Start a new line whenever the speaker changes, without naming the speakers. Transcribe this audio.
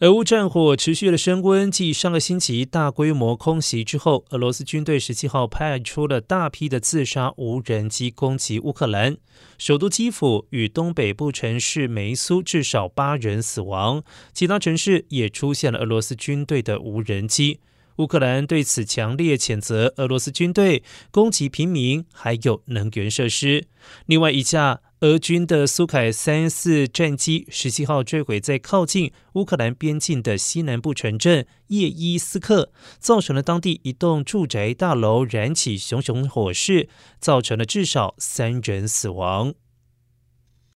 俄乌战火持续的升温，继上个星期大规模空袭之后，俄罗斯军队十七号派出了大批的自杀无人机攻击乌克兰首都基辅与东北部城市梅苏，至少八人死亡，其他城市也出现了俄罗斯军队的无人机。乌克兰对此强烈谴责俄罗斯军队攻击平民，还有能源设施。另外一架。俄军的苏凯三四战机十七号坠毁在靠近乌克兰边境的西南部城镇叶伊斯克，造成了当地一栋住宅大楼燃起熊熊火势，造成了至少三人死亡。